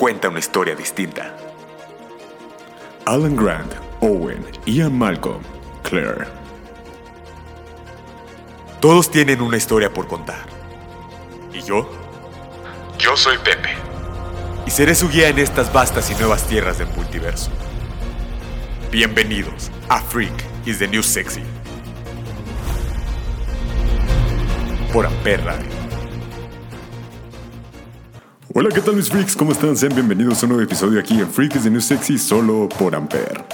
cuenta una historia distinta. Alan Grant, Owen, Ian Malcolm, Claire. Todos tienen una historia por contar. ¿Y yo? Yo soy Pepe. Y seré su guía en estas vastas y nuevas tierras del multiverso. Bienvenidos a Freak is the New Sexy. Por Amper Radio. Hola, ¿qué tal mis freaks? ¿Cómo están? Sean bienvenidos a un nuevo episodio aquí en Freak is the New Sexy solo por Ampere.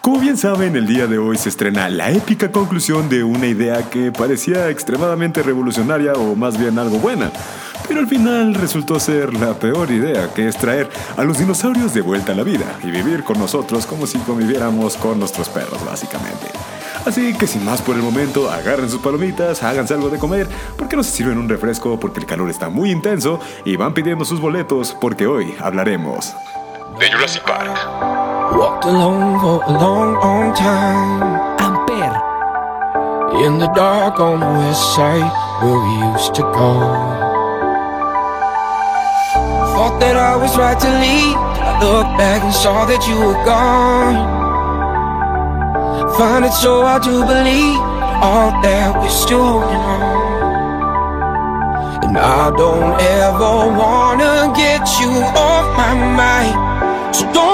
Como bien saben, el día de hoy se estrena la épica conclusión de una idea que parecía extremadamente revolucionaria o más bien algo buena, pero al final resultó ser la peor idea, que es traer a los dinosaurios de vuelta a la vida y vivir con nosotros como si conviviéramos con nuestros perros, básicamente. Así que sin más por el momento, agarren sus palomitas, háganse algo de comer, porque no se sirven un refresco porque el calor está muy intenso y van pidiendo sus boletos porque hoy hablaremos de Jurassic Park. Walked alone for a long, long time. Amper, In the dark on the west side where we used to go. Thought that I was right to leave. I looked back and saw that you were gone. Find it so hard to believe all that we're still holding on. And I don't ever wanna get you off my mind. So don't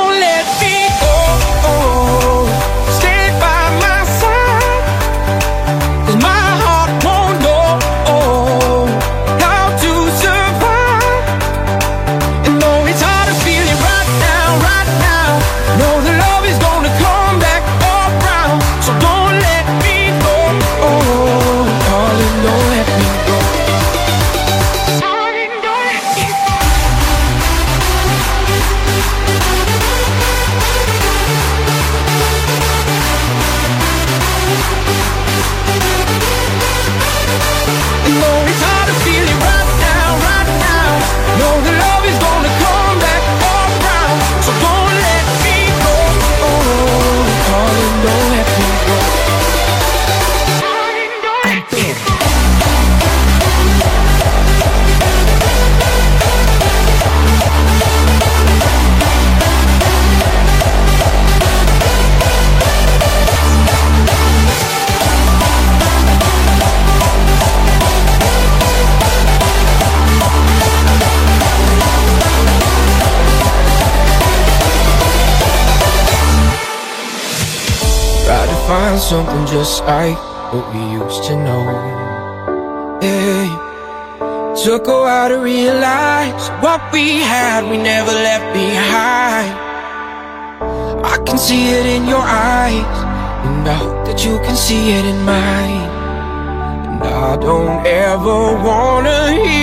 just what we used to know. Hey, took a while to realize what we had, we never left behind. I can see it in your eyes, and I hope that you can see it in mine. And I don't ever wanna hear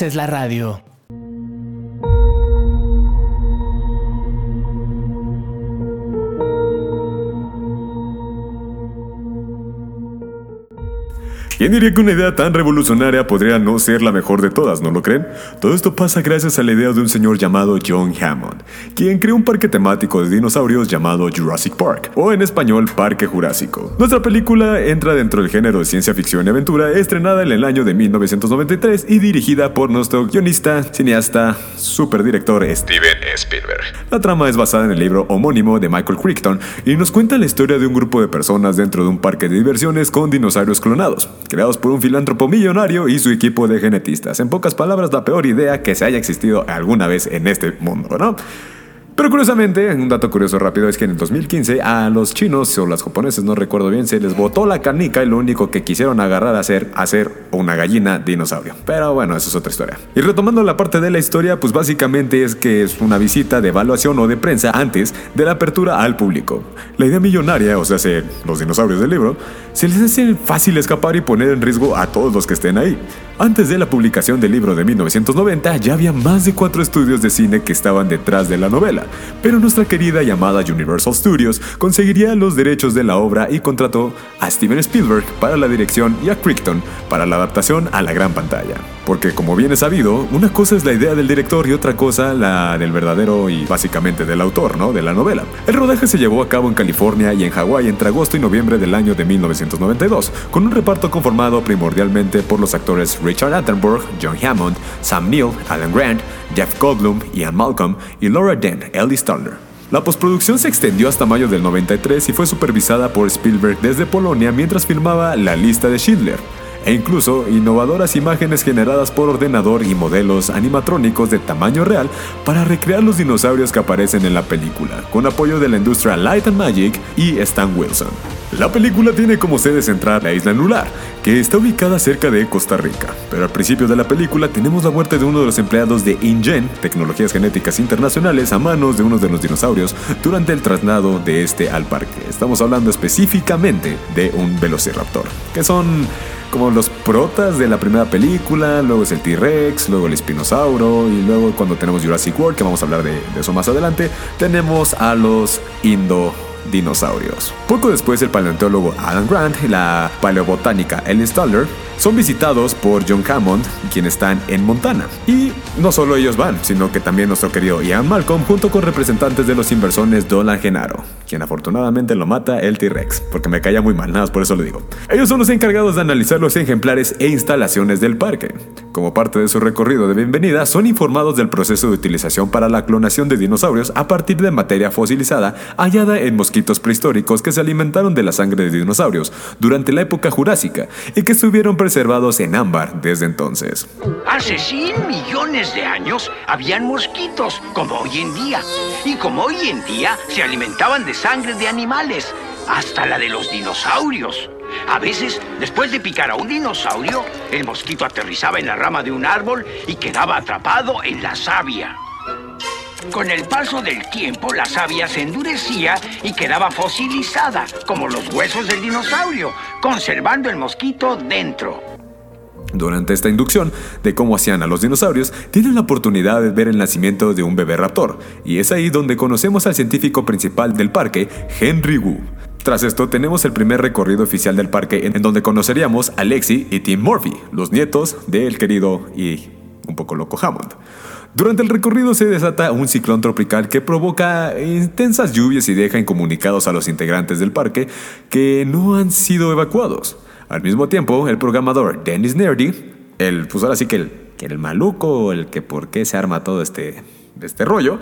haces la radio. ¿Quién diría que una idea tan revolucionaria podría no ser la mejor de todas, no lo creen? Todo esto pasa gracias a la idea de un señor llamado John Hammond, quien creó un parque temático de dinosaurios llamado Jurassic Park, o en español Parque Jurásico. Nuestra película entra dentro del género de ciencia ficción y aventura, estrenada en el año de 1993 y dirigida por nuestro guionista, cineasta, superdirector Steven Spielberg. La trama es basada en el libro homónimo de Michael Crichton y nos cuenta la historia de un grupo de personas dentro de un parque de diversiones con dinosaurios clonados, creados por un filántropo millonario y su equipo de genetistas. En pocas palabras, la peor idea que se haya existido alguna vez en este mundo, ¿no? Pero curiosamente, un dato curioso rápido es que en el 2015 a los chinos o los japoneses, no recuerdo bien, se les botó la canica y lo único que quisieron agarrar a hacer, hacer una gallina dinosaurio. Pero bueno, eso es otra historia. Y retomando la parte de la historia, pues básicamente es que es una visita de evaluación o de prensa antes de la apertura al público. La idea millonaria, o sea, los dinosaurios del libro, se les hace fácil escapar y poner en riesgo a todos los que estén ahí. Antes de la publicación del libro de 1990 ya había más de cuatro estudios de cine que estaban detrás de la novela, pero nuestra querida llamada Universal Studios conseguiría los derechos de la obra y contrató a Steven Spielberg para la dirección y a Crichton para la adaptación a la gran pantalla. Porque como bien es sabido, una cosa es la idea del director y otra cosa la del verdadero y básicamente del autor, ¿no? De la novela. El rodaje se llevó a cabo en California y en Hawái entre agosto y noviembre del año de 1992, con un reparto conformado primordialmente por los actores Richard Attenborough, John Hammond, Sam Neill, Alan Grant, Jeff Goldblum, Ian Malcolm y Laura Dern, Ellie Stoller. La postproducción se extendió hasta mayo del 93 y fue supervisada por Spielberg desde Polonia mientras filmaba La lista de Schindler e incluso innovadoras imágenes generadas por ordenador y modelos animatrónicos de tamaño real para recrear los dinosaurios que aparecen en la película, con apoyo de la industria Light and Magic y Stan Wilson. La película tiene como sede central la isla Lular, que está ubicada cerca de Costa Rica, pero al principio de la película tenemos la muerte de uno de los empleados de InGen, Tecnologías Genéticas Internacionales, a manos de uno de los dinosaurios durante el traslado de este al parque. Estamos hablando específicamente de un Velociraptor, que son como los protas de la primera película, luego es el T-Rex, luego el Espinosauro y luego cuando tenemos Jurassic World, que vamos a hablar de, eso más adelante, tenemos a los Indo dinosaurios. Poco después el paleontólogo Alan Grant y la paleobotánica Ellen Stoller son visitados por John Hammond, quienes están en Montana. Y no solo ellos van, sino que también nuestro querido Ian Malcolm junto con representantes de los inversores Dolan Genaro, quien afortunadamente lo mata el T-Rex, porque me caía muy mal, nada por eso lo digo. Ellos son los encargados de analizar los ejemplares e instalaciones del parque. Como parte de su recorrido de bienvenida, son informados del proceso de utilización para la clonación de dinosaurios a partir de materia fosilizada hallada en mosquitos prehistóricos que se alimentaron de la sangre de dinosaurios durante la época jurásica y que estuvieron preservados en ámbar desde entonces. Hace 100 millones de años habían mosquitos, como hoy en día. Y como hoy en día se alimentaban de sangre de animales, hasta la de los dinosaurios. A veces, después de picar a un dinosaurio, el mosquito aterrizaba en la rama de un árbol y quedaba atrapado en la savia. Con el paso del tiempo, la savia se endurecía y quedaba fosilizada, como los huesos del dinosaurio, conservando el mosquito dentro. Durante esta inducción de cómo hacían a los dinosaurios, tienen la oportunidad de ver el nacimiento de un bebé raptor, y es ahí donde conocemos al científico principal del parque, Henry Wu. Tras esto tenemos el primer recorrido oficial del parque en donde conoceríamos a Lexi y Tim Murphy, los nietos del querido y un poco loco Hammond. Durante el recorrido se desata un ciclón tropical que provoca intensas lluvias y deja incomunicados a los integrantes del parque que no han sido evacuados. Al mismo tiempo, el programador Dennis Nerdy, el, pues ahora sí que el, el maluco, el que por qué se arma todo este, este rollo,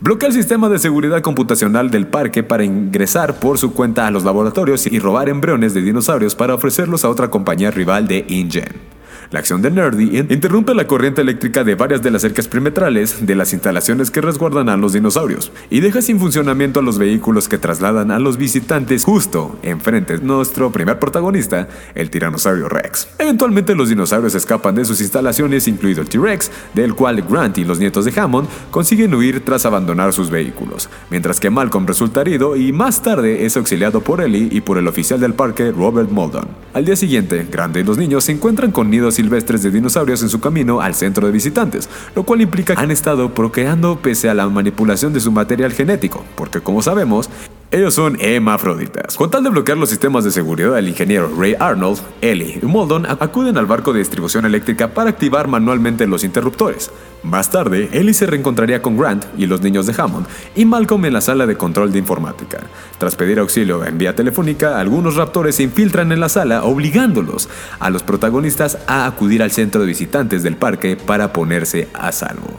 bloquea el sistema de seguridad computacional del parque para ingresar por su cuenta a los laboratorios y robar embriones de dinosaurios para ofrecerlos a otra compañía rival de InGen. La acción de Nerdy interrumpe la corriente eléctrica de varias de las cercas perimetrales de las instalaciones que resguardan a los dinosaurios y deja sin funcionamiento a los vehículos que trasladan a los visitantes justo enfrente de nuestro primer protagonista, el tiranosaurio Rex. Eventualmente los dinosaurios escapan de sus instalaciones, incluido el T-Rex, del cual Grant y los nietos de Hammond consiguen huir tras abandonar sus vehículos, mientras que Malcolm resulta herido y más tarde es auxiliado por Ellie y por el oficial del parque Robert Muldoon. Al día siguiente, Grant y los niños se encuentran con nidos silvestres de dinosaurios en su camino al centro de visitantes, lo cual implica que han estado procreando pese a la manipulación de su material genético, porque como sabemos, Ellos son hemafroditas. Con tal de bloquear los sistemas de seguridad del ingeniero Ray Arnold, Ellie y Moldon acuden al barco de distribución eléctrica para activar manualmente los interruptores. Más tarde, Ellie se reencontraría con Grant y los niños de Hammond y Malcolm en la sala de control de informática. Tras pedir auxilio en vía telefónica, algunos raptores se infiltran en la sala obligándolos a los protagonistas a acudir al centro de visitantes del parque para ponerse a salvo.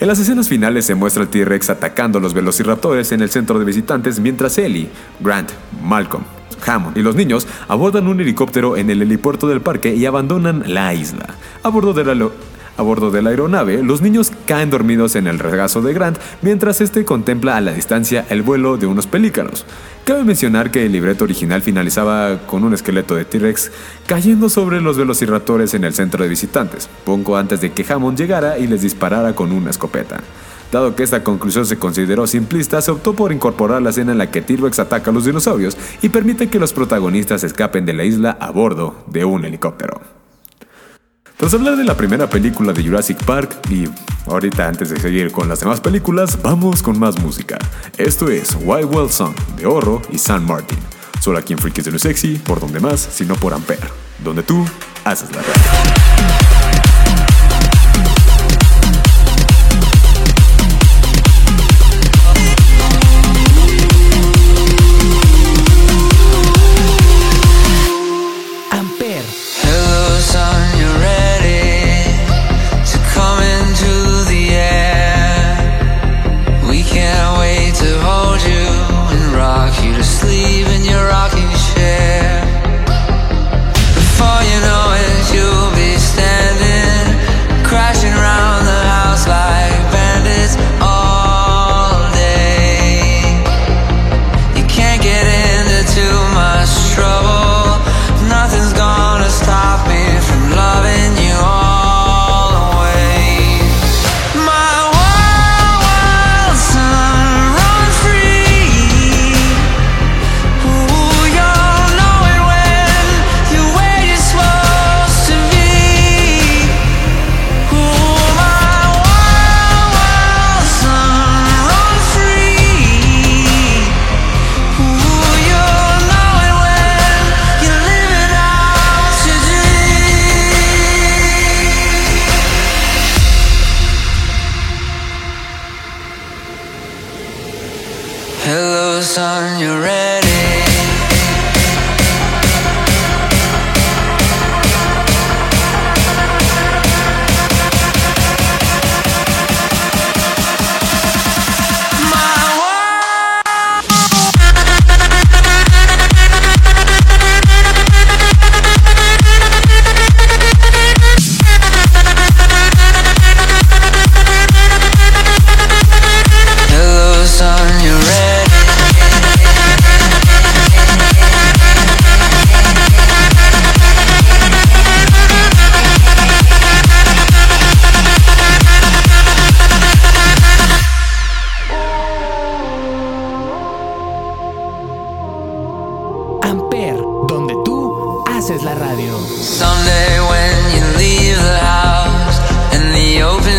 En las escenas finales se muestra el T-Rex atacando a los velociraptores en el centro de visitantes mientras Ellie, Grant, Malcolm, Hammond y los niños abordan un helicóptero en el helipuerto del parque y abandonan la isla. A bordo de la, a bordo de la aeronave, los niños caen dormidos en el regazo de Grant mientras este contempla a la distancia el vuelo de unos pelícanos. Cabe mencionar que el libreto original finalizaba con un esqueleto de T-Rex cayendo sobre los velociraptores en el centro de visitantes, poco antes de que Hammond llegara y les disparara con una escopeta. Dado que esta conclusión se consideró simplista, se optó por incorporar la escena en la que T-Rex ataca a los dinosaurios y permite que los protagonistas escapen de la isla a bordo de un helicóptero. Tras hablar de la primera película de Jurassic Park y ahorita antes de seguir con las demás películas, vamos con más música. Esto es Wild Wild Song de Oro y San Martin. Solo aquí en Freakies de lo Sexy, por donde más, sino por Ampere, donde tú haces la radio. Amper, donde tú haces la radio. Someday when you leave the house and the open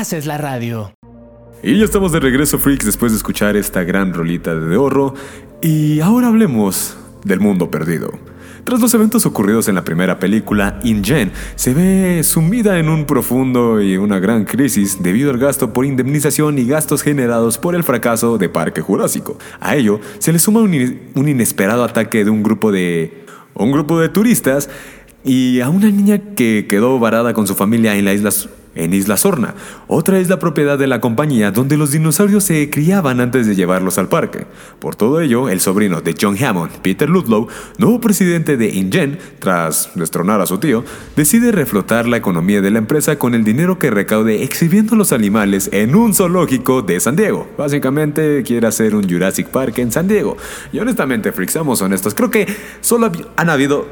haces la radio. Y ya estamos de regreso, freaks, después de escuchar esta gran rolita de Horro. Y ahora hablemos del mundo perdido. Tras los eventos ocurridos en la primera película, InGen se ve sumida en un profundo y una gran crisis debido al gasto por indemnización y gastos generados por el fracaso de Parque Jurásico. A ello se le suma un, un inesperado ataque de un grupo de un grupo de turistas y a una niña que quedó varada con su familia en la isla en Isla Sorna, otra isla propiedad de la compañía donde los dinosaurios se criaban antes de llevarlos al parque. Por todo ello, el sobrino de John Hammond, Peter Ludlow, nuevo presidente de InGen, tras destronar a su tío, decide reflotar la economía de la empresa con el dinero que recaude exhibiendo los animales en un zoológico de San Diego. Básicamente quiere hacer un Jurassic Park en San Diego. Y honestamente, freaks, honestos, creo que solo han habido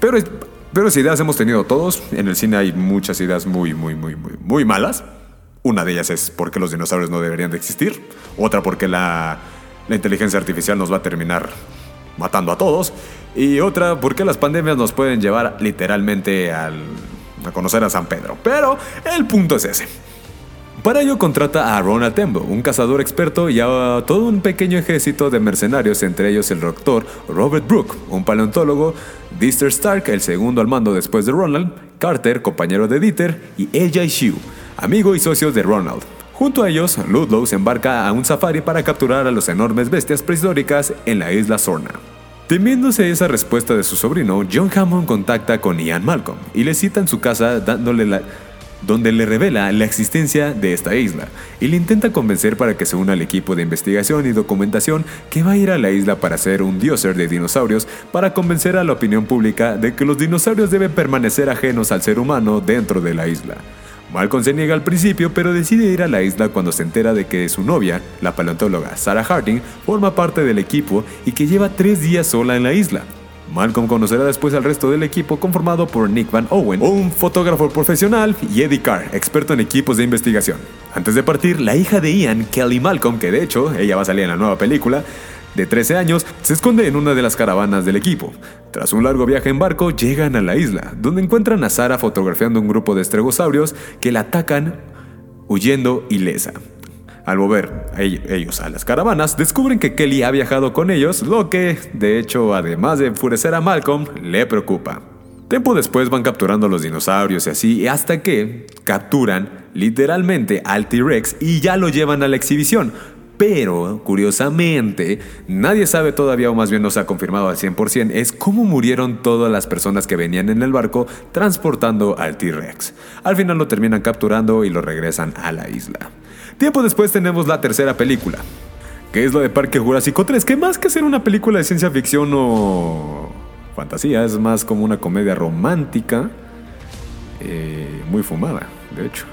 pero, pero ideas hemos tenido todos. En el cine hay muchas ideas muy, muy, muy, muy, muy malas. Una de ellas es por qué los dinosaurios no deberían de existir. Otra porque la, la inteligencia artificial nos va a terminar matando a todos. Y otra porque las pandemias nos pueden llevar literalmente al, a conocer a San Pedro. Pero el punto es ese. Para ello contrata a Ronald Tembo, un cazador experto, y a todo un pequeño ejército de mercenarios, entre ellos el doctor Robert Brooke, un paleontólogo, Dister Stark, el segundo al mando después de Ronald, Carter, compañero de Dieter, y AJ Shu, amigo y socio de Ronald. Junto a ellos, Ludlow se embarca a un safari para capturar a las enormes bestias prehistóricas en la isla Sorna. Temiéndose esa respuesta de su sobrino, John Hammond contacta con Ian Malcolm y le cita en su casa dándole la, donde le revela la existencia de esta isla y le intenta convencer para que se una al equipo de investigación y documentación que va a ir a la isla para hacer un dioser de dinosaurios para convencer a la opinión pública de que los dinosaurios deben permanecer ajenos al ser humano dentro de la isla. Malcolm se niega al principio, pero decide ir a la isla cuando se entera de que su novia, la paleontóloga Sarah Harding, forma parte del equipo y que lleva tres días sola en la isla. Malcolm conocerá después al resto del equipo conformado por Nick Van Owen, un fotógrafo profesional, y Eddie Carr, experto en equipos de investigación. Antes de partir, la hija de Ian, Kelly Malcolm, que de hecho ella va a salir en la nueva película, de 13 años, se esconde en una de las caravanas del equipo. Tras un largo viaje en barco, llegan a la isla, donde encuentran a Sarah fotografiando un grupo de estegosaurios que la atacan huyendo ilesa. Al ell- ellos a las caravanas, descubren que Kelly ha viajado con ellos, lo que, de hecho, además de enfurecer a Malcolm, le preocupa. Tiempo después van capturando a los dinosaurios y así, hasta que capturan literalmente al T-Rex y ya lo llevan a la exhibición. Pero, curiosamente, nadie sabe todavía, o más bien no se ha confirmado al 100%, es cómo murieron todas las personas que venían en el barco transportando al T-Rex. Al final lo terminan capturando y lo regresan a la isla. Tiempo después tenemos la tercera película, que es la de Parque Jurásico 3, que más que ser una película de ciencia ficción o fantasía, es más como una comedia romántica, eh, muy fumada, de hecho.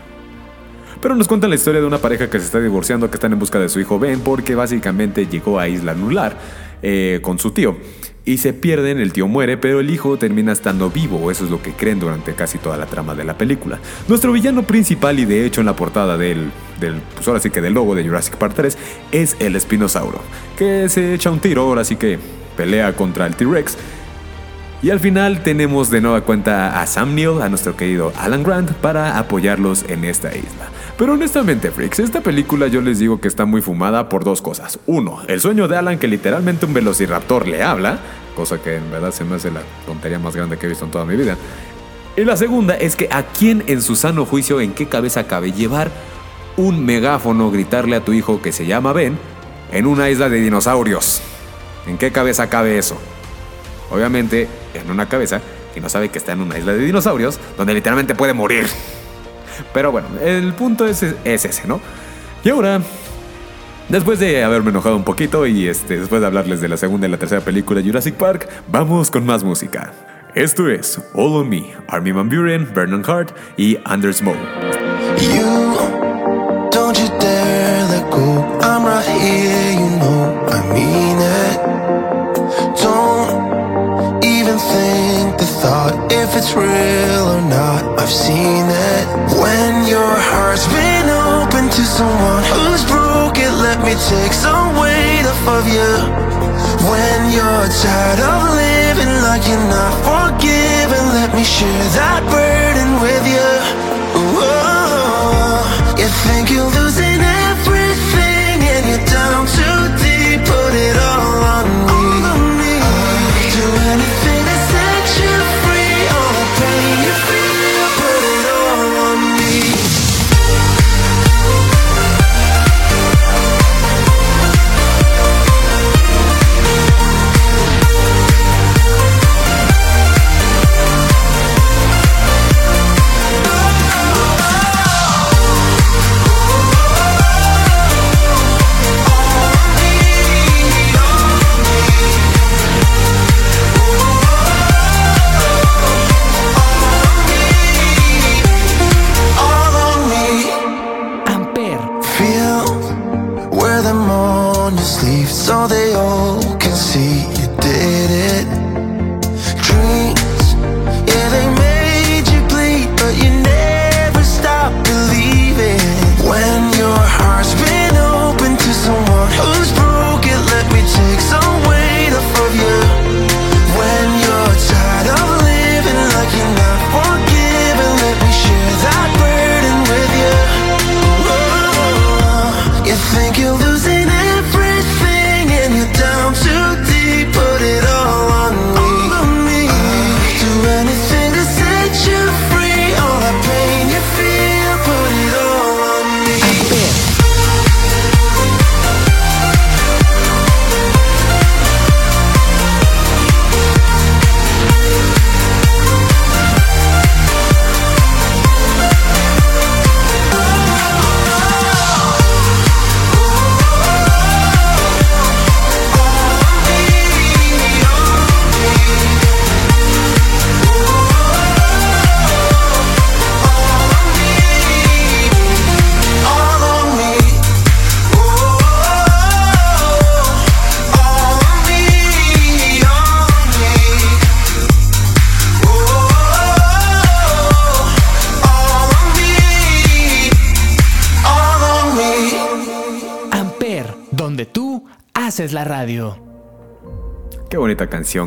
Pero nos cuenta la historia de una pareja que se está divorciando, que están en busca de su hijo Ben, porque básicamente llegó a Isla Lunar eh, con su tío. Y se pierden, el tío muere, pero el hijo termina estando vivo, eso es lo que creen durante casi toda la trama de la película. Nuestro villano principal, y de hecho en la portada del, del pues ahora sí que del logo de Jurassic Park 3, es el Espinosauro, que se echa un tiro, ahora sí que pelea contra el T-Rex, y al final tenemos de nueva cuenta a Sam Neill, a nuestro querido Alan Grant, para apoyarlos en esta isla. Pero honestamente, freaks, esta película yo les digo que está muy fumada por dos cosas. Uno, el sueño de Alan que literalmente un velociraptor le habla, cosa que en verdad se me hace la tontería más grande que he visto en toda mi vida. Y la segunda es que a quién en su sano juicio, en qué cabeza cabe llevar un megáfono, gritarle a tu hijo que se llama Ben, en una isla de dinosaurios. ¿En qué cabeza cabe eso? Obviamente en una cabeza que no sabe que está en una isla de dinosaurios donde literalmente puede morir. Pero bueno, el punto es, es ese, ¿no? Y ahora, después de haberme enojado un poquito y este, después de hablarles de la segunda y la tercera película de Jurassic Park, vamos con más música. Esto es All on Me, Armin Van Buren, Vernon Hart y Anders Moe. You, don't you dare go. Right here, thought if it's real or not. I've seen it. When your heart's been open to someone who's broken, let me take some weight off of you. When you're tired of living like you're not forgiven, let me share that burden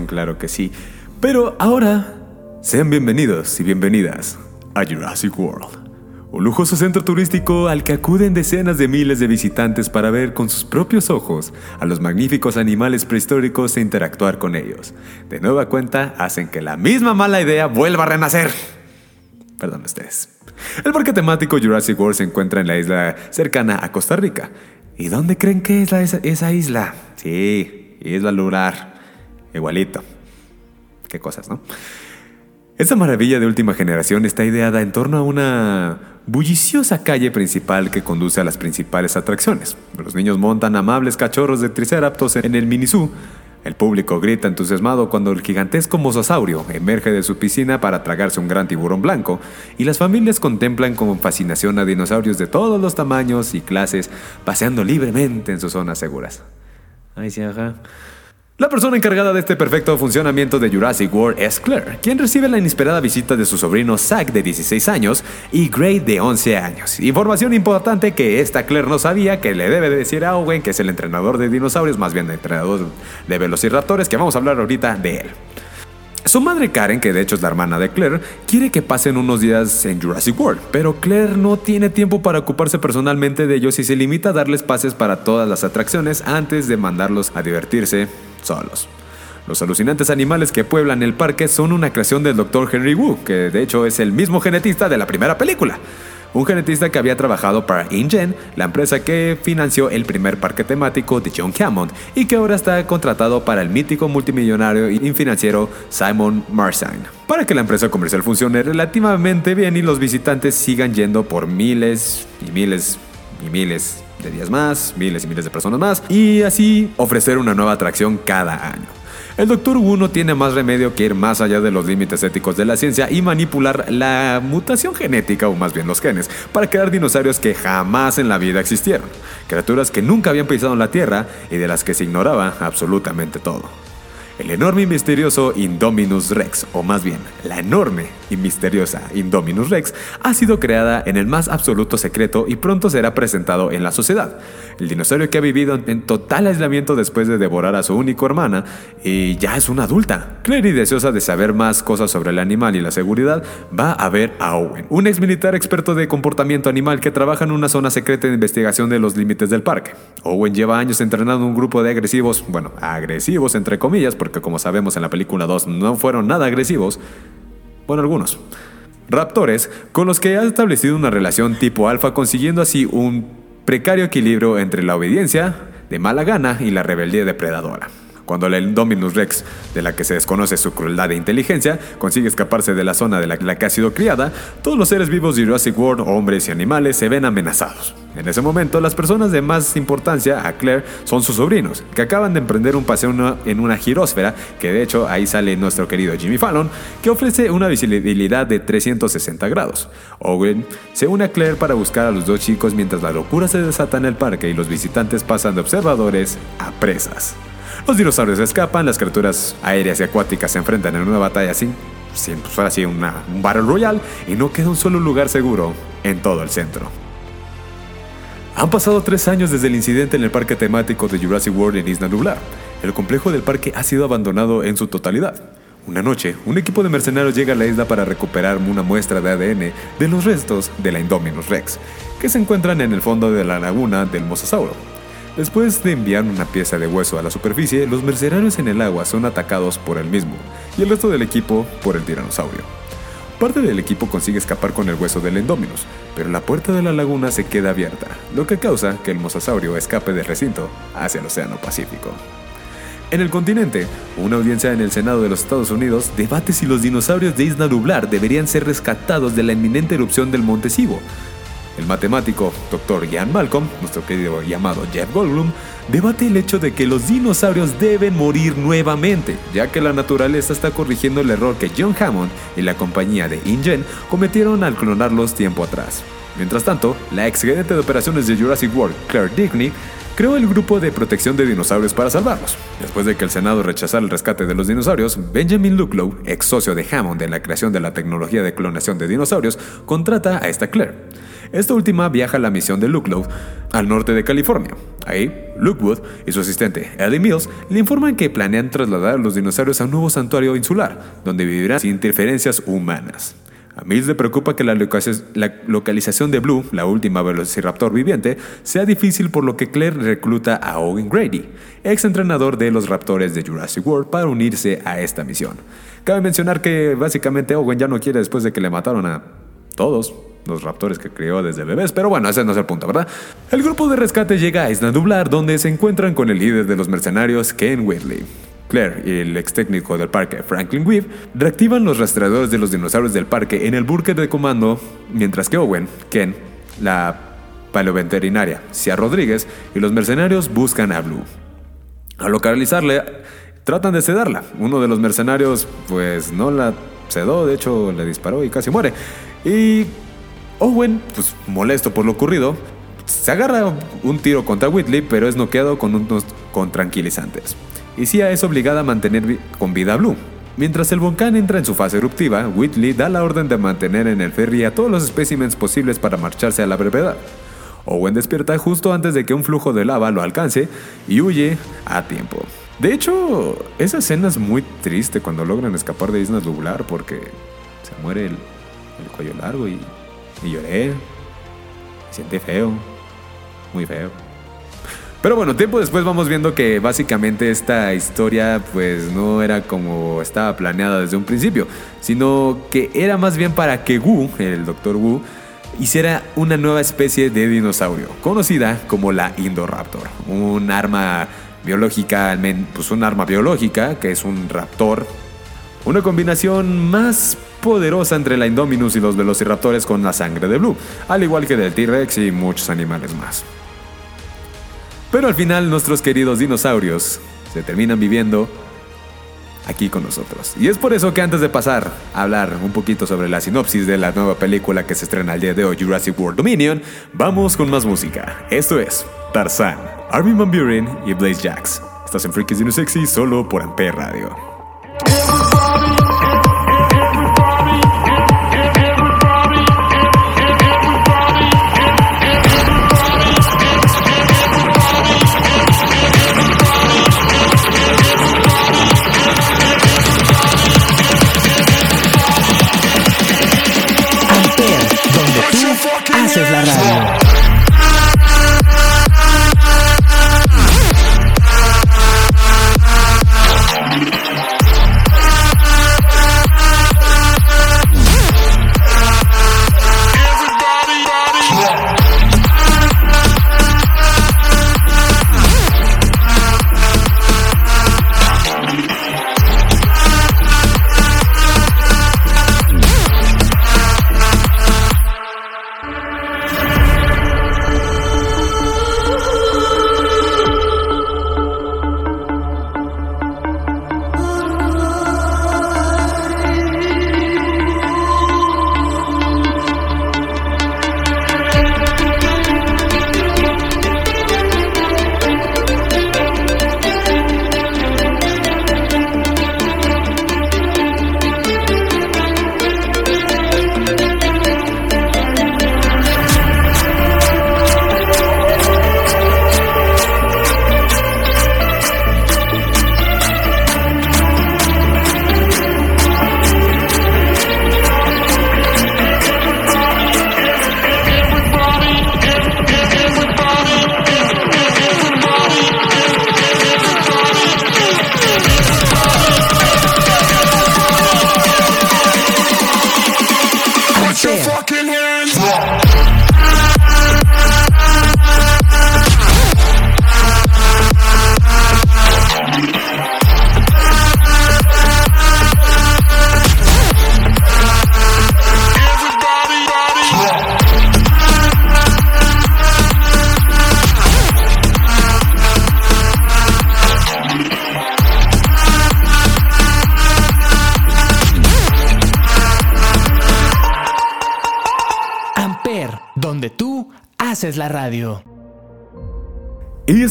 claro que sí. Pero ahora, sean bienvenidos y bienvenidas a Jurassic World. Un lujoso centro turístico al que acuden decenas de miles de visitantes para ver con sus propios ojos a los magníficos animales prehistóricos e interactuar con ellos. De nueva cuenta, hacen que la misma mala idea vuelva a renacer. Perdón ustedes. El parque temático Jurassic World se encuentra en la isla cercana a Costa Rica. ¿Y dónde creen que es esa, esa isla? Sí, Isla Lunar. Igualito. Qué cosas, ¿no? Esta maravilla de última generación está ideada en torno a una bulliciosa calle principal que conduce a las principales atracciones. Los niños montan amables cachorros de triceratops en el minisú. El público grita entusiasmado cuando el gigantesco mosasaurio emerge de su piscina para tragarse un gran tiburón blanco, y las familias contemplan con fascinación a dinosaurios de todos los tamaños y clases paseando libremente en sus zonas seguras. Ay, sí, ajá. La persona encargada de este perfecto funcionamiento de Jurassic World es Claire, quien recibe la inesperada visita de su sobrino Zack de 16 años y Gray de 11 años. Información importante que esta Claire no sabía que le debe de decir a Owen, que es el entrenador de dinosaurios, más bien entrenador de velociraptores, que vamos a hablar ahorita de él. Su madre Karen, que de hecho es la hermana de Claire, quiere que pasen unos días en Jurassic World, pero Claire no tiene tiempo para ocuparse personalmente de ellos y se limita a darles pases para todas las atracciones antes de mandarlos a divertirse solos. Los alucinantes animales que pueblan el parque son una creación del Dr. Henry Wu, que de hecho es el mismo genetista de la primera película. un genetista que había trabajado para InGen, la empresa que financió el primer parque temático de John Hammond y que ahora está contratado para el mítico multimillonario y financiero Simon Marsin. Para que la empresa comercial funcione relativamente bien y los visitantes sigan yendo por miles y miles y miles de días más, miles y miles de personas más, y así ofrecer una nueva atracción cada año. El Dr. Wu no tiene más remedio que ir más allá de los límites éticos de la ciencia y manipular la mutación genética, o más bien los genes, para crear dinosaurios que jamás en la vida existieron, criaturas que nunca habían pisado en la Tierra y de las que se ignoraba absolutamente todo. El enorme y misterioso Indominus Rex, o más bien, la enorme y misteriosa Indominus Rex, ha sido creada en el más absoluto secreto y pronto será presentado en la sociedad. El dinosaurio que ha vivido en total aislamiento después de devorar a su único hermana y ya es una adulta. Clary, deseosa de saber más cosas sobre el animal y la seguridad, va a ver a Owen, un ex militar experto de comportamiento animal que trabaja en una zona secreta de investigación de los límites del parque. Owen lleva años entrenando un grupo de agresivos, bueno, agresivos entre comillas, porque como sabemos en la película 2 no fueron nada agresivos, bueno, algunos. Raptores con los que ha establecido una relación tipo alfa consiguiendo así un precario equilibrio entre la obediencia de mala gana y la rebeldía depredadora. Cuando la Indominus Rex, de la que se desconoce su crueldad e inteligencia, consigue escaparse de la zona de la, que ha sido criada, todos los seres vivos de Jurassic World, hombres y animales, se ven amenazados. En ese momento, las personas de más importancia a Claire son sus sobrinos, que acaban de emprender un paseo en una girósfera, que de hecho ahí sale nuestro querido Jimmy Fallon, que ofrece una visibilidad de 360 grados. Owen se une a Claire para buscar a los dos chicos mientras la locura se desata en el parque y los visitantes pasan de observadores a presas. Los dinosaurios escapan, las criaturas aéreas y acuáticas se enfrentan en una batalla así, sin pues una, un Battle Royale y no queda un solo lugar seguro en todo el centro. Han pasado tres años desde el incidente en el parque temático de Jurassic World en Isla Nublar. El complejo del parque ha sido abandonado en su totalidad. Una noche, un equipo de mercenarios llega a la isla para recuperar una muestra de ADN de los restos de la Indominus Rex, que se encuentran en el fondo de la laguna del Mosasauro. Después de enviar una pieza de hueso a la superficie, los mercenarios en el agua son atacados por el mismo y el resto del equipo por el tiranosaurio. Parte del equipo consigue escapar con el hueso del Endominus, pero la puerta de la laguna se queda abierta, lo que causa que el mosasaurio escape del recinto hacia el Océano Pacífico. En el continente, una audiencia en el Senado de los Estados Unidos debate si los dinosaurios de Isla Dublar deberían ser rescatados de la inminente erupción del Monte Sibo, el matemático Dr. Ian Malcolm, nuestro querido llamado Jeff Goldblum, debate el hecho de que los dinosaurios deben morir nuevamente, ya que la naturaleza está corrigiendo el error que John Hammond y la compañía de InGen cometieron al clonarlos tiempo atrás. Mientras tanto, la ex gerente de operaciones de Jurassic World, Claire Digney, creó el grupo de protección de dinosaurios para salvarlos. Después de que el Senado rechazara el rescate de los dinosaurios, Benjamin Lucklow, ex socio de Hammond en la creación de la tecnología de clonación de dinosaurios, contrata a esta Claire. Esta última viaja a la misión de Looklow, al norte de California. Ahí, Lookwood y su asistente Eddie Mills le informan que planean trasladar a los dinosaurios a un nuevo santuario insular, donde vivirán sin interferencias humanas. A Mills le preocupa que la, localización de Blue, la última velociraptor viviente, sea difícil por lo que Claire recluta a Owen Grady, ex entrenador de los raptores de Jurassic World, para unirse a esta misión. Cabe mencionar que básicamente Owen ya no quiere después de que le mataron a todos, los raptores que crió desde bebés, pero bueno, ese no es el punto, ¿verdad? El grupo de rescate llega a Isla Dublar, donde se encuentran con el líder de los mercenarios, Ken Whitley. Claire y el ex técnico del parque, Franklin Weave, reactivan los rastreadores de los dinosaurios del parque en el búnker de comando, mientras que Owen, Ken, la paleoveterinaria, Cia Rodríguez y los mercenarios buscan a Blue. Al localizarle, tratan de sedarla. Uno de los mercenarios, pues no la sedó, de hecho le disparó y casi muere. Y Owen, pues molesto por lo ocurrido, se agarra un tiro contra Whitley, pero es noqueado con unos con tranquilizantes. Y Cia es obligada a mantener con vida a Blue. Mientras el volcán entra en su fase eruptiva, Whitley da la orden de mantener en el ferry a todos los especímenes posibles para marcharse a la brevedad. Owen despierta justo antes de que un flujo de lava lo alcance y huye a tiempo. De hecho, esa escena es muy triste cuando logran escapar de Isla Dublar porque se muere el cuello largo y y lloré. Me siente feo. Muy feo. Pero bueno, tiempo después vamos viendo que básicamente esta historia pues no era como estaba planeada desde un principio, sino que era más bien para que Wu, el doctor Wu, hiciera una nueva especie de dinosaurio, conocida como la Indoraptor, un arma biológica, pues un arma biológica que es un raptor, una combinación más poderosa entre la Indominus y los velociraptores con la sangre de Blue, al igual que del T-Rex y muchos animales más. Pero al final nuestros queridos dinosaurios se terminan viviendo aquí con nosotros. Y es por eso que antes de pasar a hablar un poquito sobre la sinopsis de la nueva película que se estrena el día de hoy, Jurassic World Dominion, vamos con más música. Esto es Tarzan, Armin Van Buren y Blaze Jacks. Estás en Freakies Dino Sexy solo por Ampere Radio.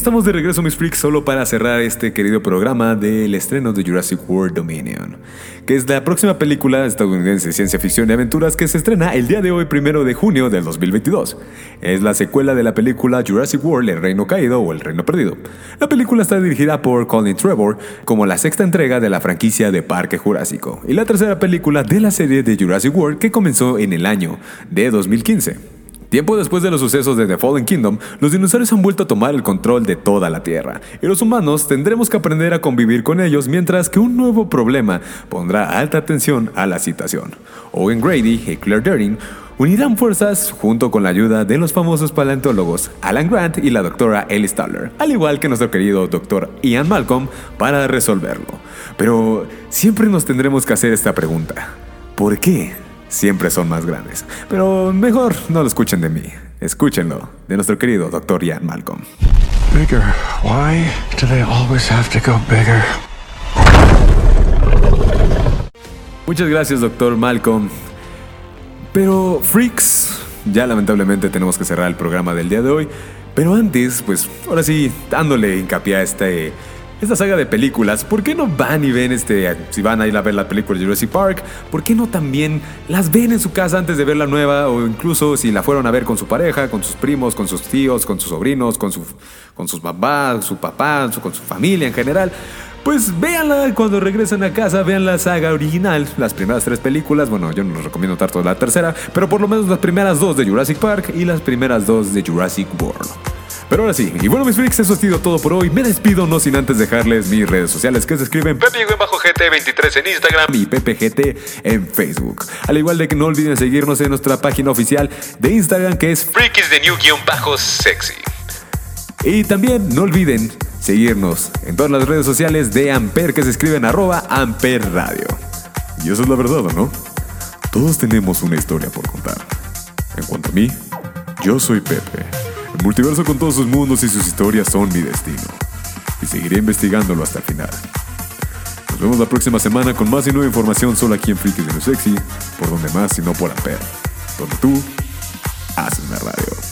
Estamos de regreso, mis freaks, solo para cerrar este querido programa del estreno de Jurassic World Dominion, que es la próxima película estadounidense de ciencia ficción y aventuras que se estrena el día de hoy, primero de junio del 2022. Es la secuela de la película Jurassic World, El Reino Caído o El Reino Perdido. La película está dirigida por Colin Trevor como la sexta entrega de la franquicia de Parque Jurásico y la tercera película de la serie de Jurassic World que comenzó en el año de 2015. Tiempo después de los sucesos de The Fallen Kingdom, los dinosaurios han vuelto a tomar el control de toda la Tierra, y los humanos tendremos que aprender a convivir con ellos mientras que un nuevo problema pondrá alta atención a la situación. Owen Grady y Claire Deering unirán fuerzas junto con la ayuda de los famosos paleontólogos Alan Grant y la doctora Ellie Staller, al igual que nuestro querido doctor Ian Malcolm, para resolverlo. Pero siempre nos tendremos que hacer esta pregunta. ¿Por qué siempre son más grandes. Pero mejor no lo escuchen de mí. Escúchenlo de nuestro querido Dr. Ian Malcolm. Bigger. Why do they always have to go bigger? Muchas gracias, Dr. Malcolm. Pero, freaks, ya lamentablemente tenemos que cerrar el programa del día de hoy. Pero antes, pues, ahora sí, dándole hincapié a este esta saga de películas, ¿por qué no van y ven este, si van a ir a ver la película de Jurassic Park, ¿por qué no también las ven en su casa antes de ver la nueva o incluso si la fueron a ver con su pareja, con sus primos, con sus tíos, con sus sobrinos, con, su, con sus papás, su papá, con su familia en general? Pues véanla cuando regresen a casa, vean la saga original, las primeras tres películas, bueno, yo no les recomiendo tanto la tercera, pero por lo menos las primeras dos de Jurassic Park y las primeras dos de Jurassic World. Pero ahora sí, y bueno mis freaks, eso ha sido todo por hoy. Me despido no sin antes dejarles mis redes sociales que se escriben Pepe-GT23 en Instagram y PepeGT en Facebook. Al igual de que no olviden seguirnos en nuestra página oficial de Instagram que es Freakies de New-Sexy. Y también no olviden seguirnos en todas las redes sociales de Amper que se escriben arroba Amper Radio. Y eso es la verdad, ¿no? Todos tenemos una historia por contar. En cuanto a mí, yo soy Pepe. El multiverso con todos sus mundos y sus historias son mi destino. Y seguiré investigándolo hasta el final. Nos vemos la próxima semana con más y nueva información solo aquí en Freakies de New Sexy, por donde más si no por Amper. Donde tú haces la radio.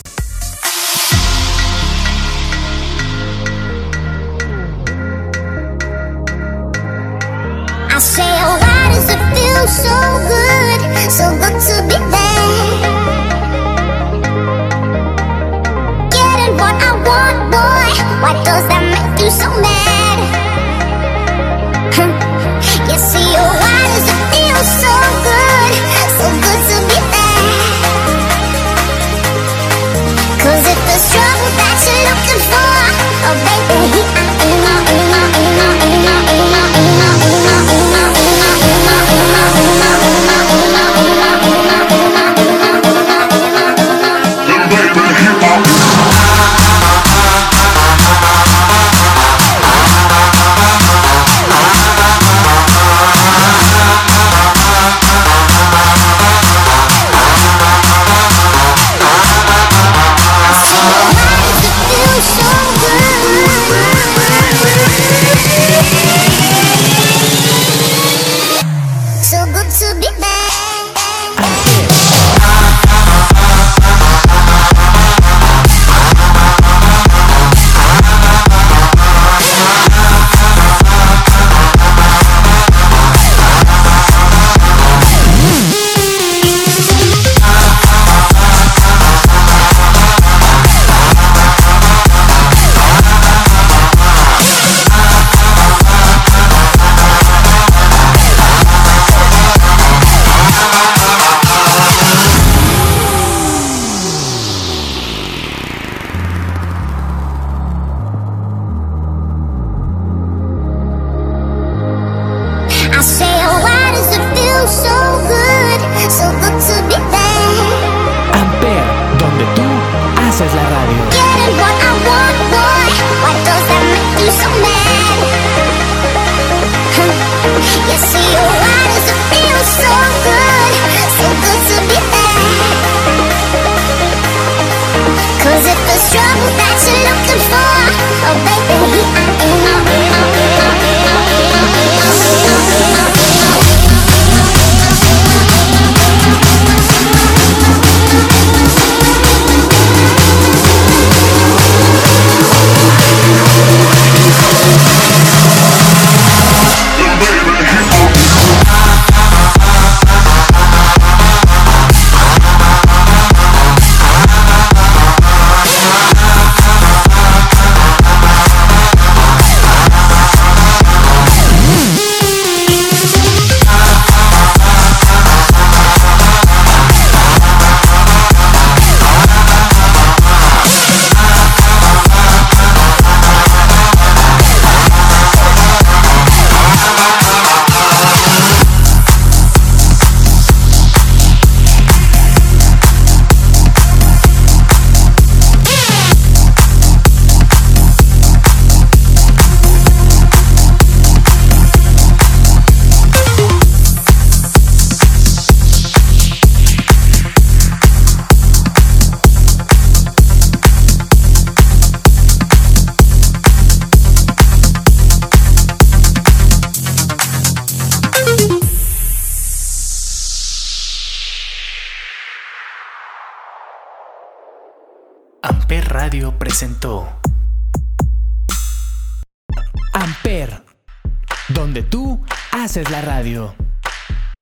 la radio.